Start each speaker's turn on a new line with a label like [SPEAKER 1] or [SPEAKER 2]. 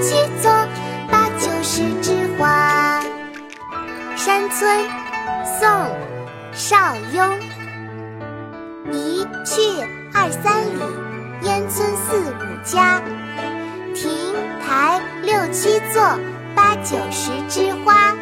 [SPEAKER 1] 七座，八九十枝花。山村，宋·邵雍。一去二三里，烟村四五家，亭台六七座，八九十枝花。